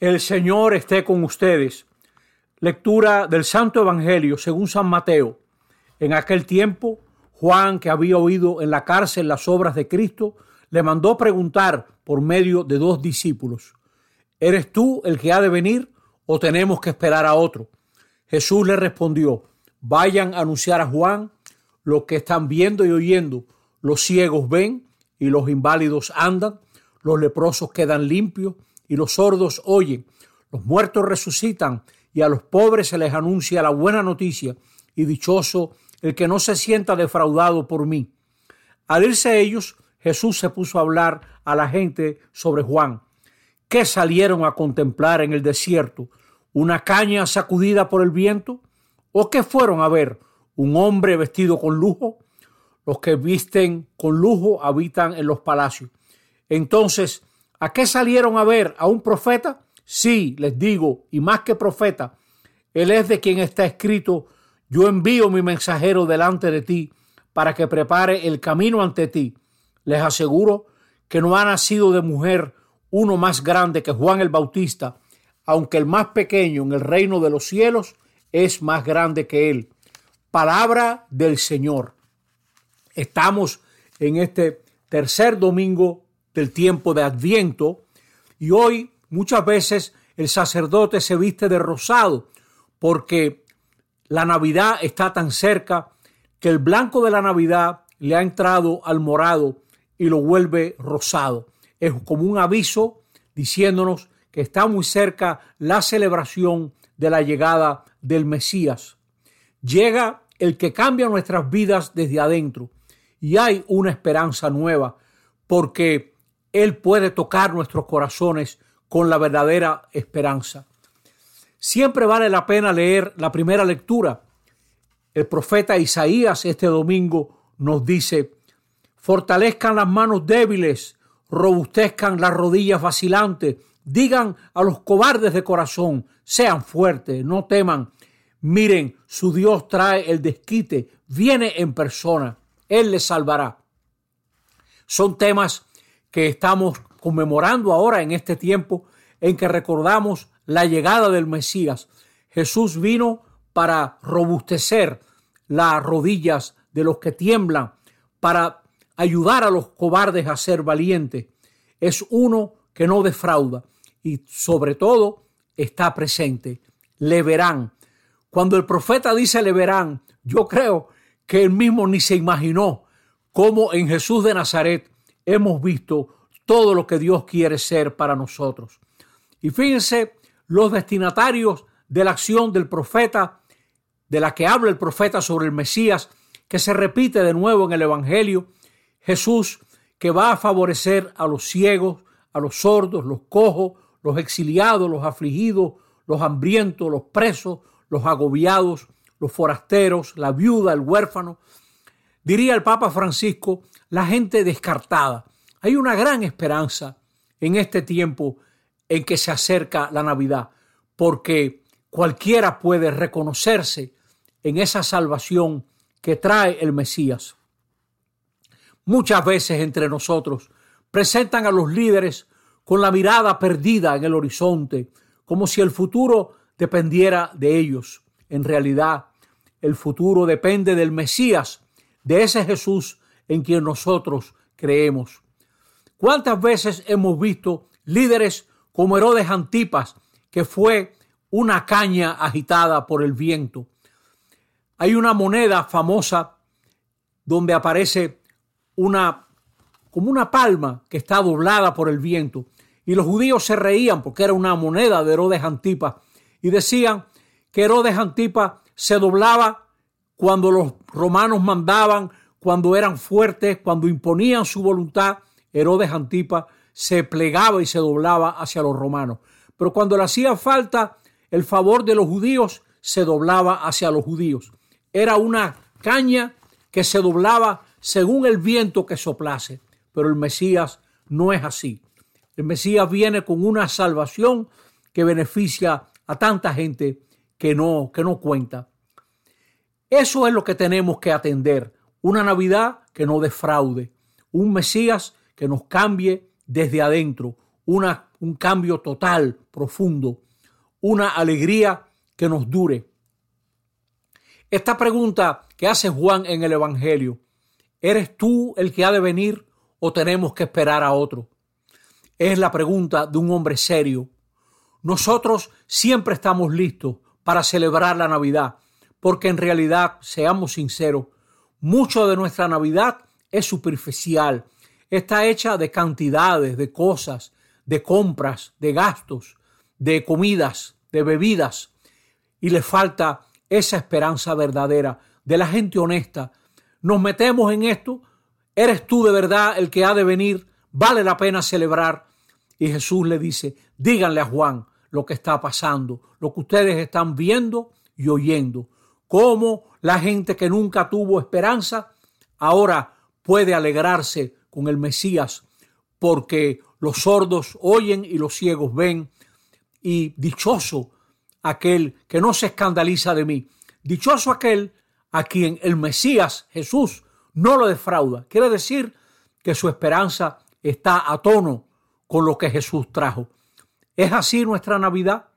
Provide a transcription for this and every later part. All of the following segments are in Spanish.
El Señor esté con ustedes. Lectura del Santo Evangelio según San Mateo. En aquel tiempo, Juan, que había oído en la cárcel las obras de Cristo, le mandó preguntar por medio de dos discípulos, ¿eres tú el que ha de venir o tenemos que esperar a otro? Jesús le respondió, vayan a anunciar a Juan lo que están viendo y oyendo. Los ciegos ven y los inválidos andan, los leprosos quedan limpios y los sordos oyen, los muertos resucitan y a los pobres se les anuncia la buena noticia y dichoso el que no se sienta defraudado por mí. Al irse ellos, Jesús se puso a hablar a la gente sobre Juan. ¿Qué salieron a contemplar en el desierto? ¿Una caña sacudida por el viento? ¿O qué fueron a ver? ¿Un hombre vestido con lujo? Los que visten con lujo habitan en los palacios. Entonces, ¿A qué salieron a ver? ¿A un profeta? Sí, les digo, y más que profeta, Él es de quien está escrito, yo envío mi mensajero delante de ti para que prepare el camino ante ti. Les aseguro que no ha nacido de mujer uno más grande que Juan el Bautista, aunque el más pequeño en el reino de los cielos es más grande que él. Palabra del Señor. Estamos en este tercer domingo del tiempo de Adviento y hoy muchas veces el sacerdote se viste de rosado porque la Navidad está tan cerca que el blanco de la Navidad le ha entrado al morado y lo vuelve rosado. Es como un aviso diciéndonos que está muy cerca la celebración de la llegada del Mesías. Llega el que cambia nuestras vidas desde adentro y hay una esperanza nueva porque él puede tocar nuestros corazones con la verdadera esperanza. Siempre vale la pena leer la primera lectura. El profeta Isaías este domingo nos dice, fortalezcan las manos débiles, robustezcan las rodillas vacilantes, digan a los cobardes de corazón, sean fuertes, no teman. Miren, su Dios trae el desquite, viene en persona, Él les salvará. Son temas que estamos conmemorando ahora en este tiempo en que recordamos la llegada del Mesías. Jesús vino para robustecer las rodillas de los que tiemblan, para ayudar a los cobardes a ser valientes. Es uno que no defrauda y sobre todo está presente. Le verán. Cuando el profeta dice le verán, yo creo que él mismo ni se imaginó cómo en Jesús de Nazaret hemos visto todo lo que Dios quiere ser para nosotros. Y fíjense los destinatarios de la acción del profeta, de la que habla el profeta sobre el Mesías, que se repite de nuevo en el Evangelio, Jesús que va a favorecer a los ciegos, a los sordos, los cojos, los exiliados, los afligidos, los hambrientos, los presos, los agobiados, los forasteros, la viuda, el huérfano. Diría el Papa Francisco, la gente descartada. Hay una gran esperanza en este tiempo en que se acerca la Navidad, porque cualquiera puede reconocerse en esa salvación que trae el Mesías. Muchas veces entre nosotros presentan a los líderes con la mirada perdida en el horizonte, como si el futuro dependiera de ellos. En realidad, el futuro depende del Mesías, de ese Jesús en quien nosotros creemos. ¿Cuántas veces hemos visto líderes como Herodes Antipas, que fue una caña agitada por el viento? Hay una moneda famosa donde aparece una como una palma que está doblada por el viento. Y los judíos se reían porque era una moneda de Herodes Antipas y decían que Herodes Antipas se doblaba cuando los romanos mandaban cuando eran fuertes, cuando imponían su voluntad, Herodes Antipa se plegaba y se doblaba hacia los romanos. Pero cuando le hacía falta el favor de los judíos, se doblaba hacia los judíos. Era una caña que se doblaba según el viento que soplase. Pero el Mesías no es así. El Mesías viene con una salvación que beneficia a tanta gente que no, que no cuenta. Eso es lo que tenemos que atender una Navidad que no defraude, un Mesías que nos cambie desde adentro, una un cambio total, profundo, una alegría que nos dure. Esta pregunta que hace Juan en el Evangelio, ¿eres tú el que ha de venir o tenemos que esperar a otro? Es la pregunta de un hombre serio. Nosotros siempre estamos listos para celebrar la Navidad, porque en realidad, seamos sinceros, mucho de nuestra Navidad es superficial, está hecha de cantidades, de cosas, de compras, de gastos, de comidas, de bebidas, y le falta esa esperanza verdadera de la gente honesta. Nos metemos en esto, eres tú de verdad el que ha de venir, vale la pena celebrar. Y Jesús le dice, díganle a Juan lo que está pasando, lo que ustedes están viendo y oyendo, cómo la gente que nunca tuvo esperanza ahora puede alegrarse con el Mesías, porque los sordos oyen y los ciegos ven, y dichoso aquel que no se escandaliza de mí. Dichoso aquel a quien el Mesías Jesús no lo defrauda. Quiere decir que su esperanza está a tono con lo que Jesús trajo. ¿Es así nuestra Navidad?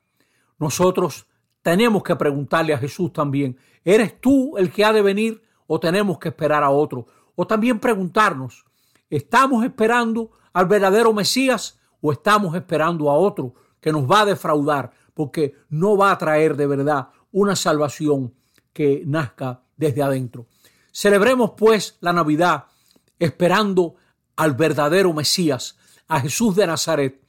Nosotros tenemos que preguntarle a Jesús también, ¿eres tú el que ha de venir o tenemos que esperar a otro? O también preguntarnos, ¿estamos esperando al verdadero Mesías o estamos esperando a otro que nos va a defraudar? porque no va a traer de verdad una salvación que nazca desde adentro. Celebremos pues la Navidad esperando al verdadero Mesías, a Jesús de Nazaret,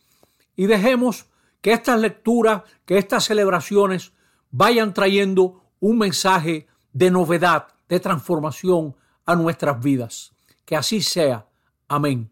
y dejemos que estas lecturas, que estas celebraciones vayan trayendo un mensaje de novedad, de transformación a nuestras vidas. Que así sea. Amén.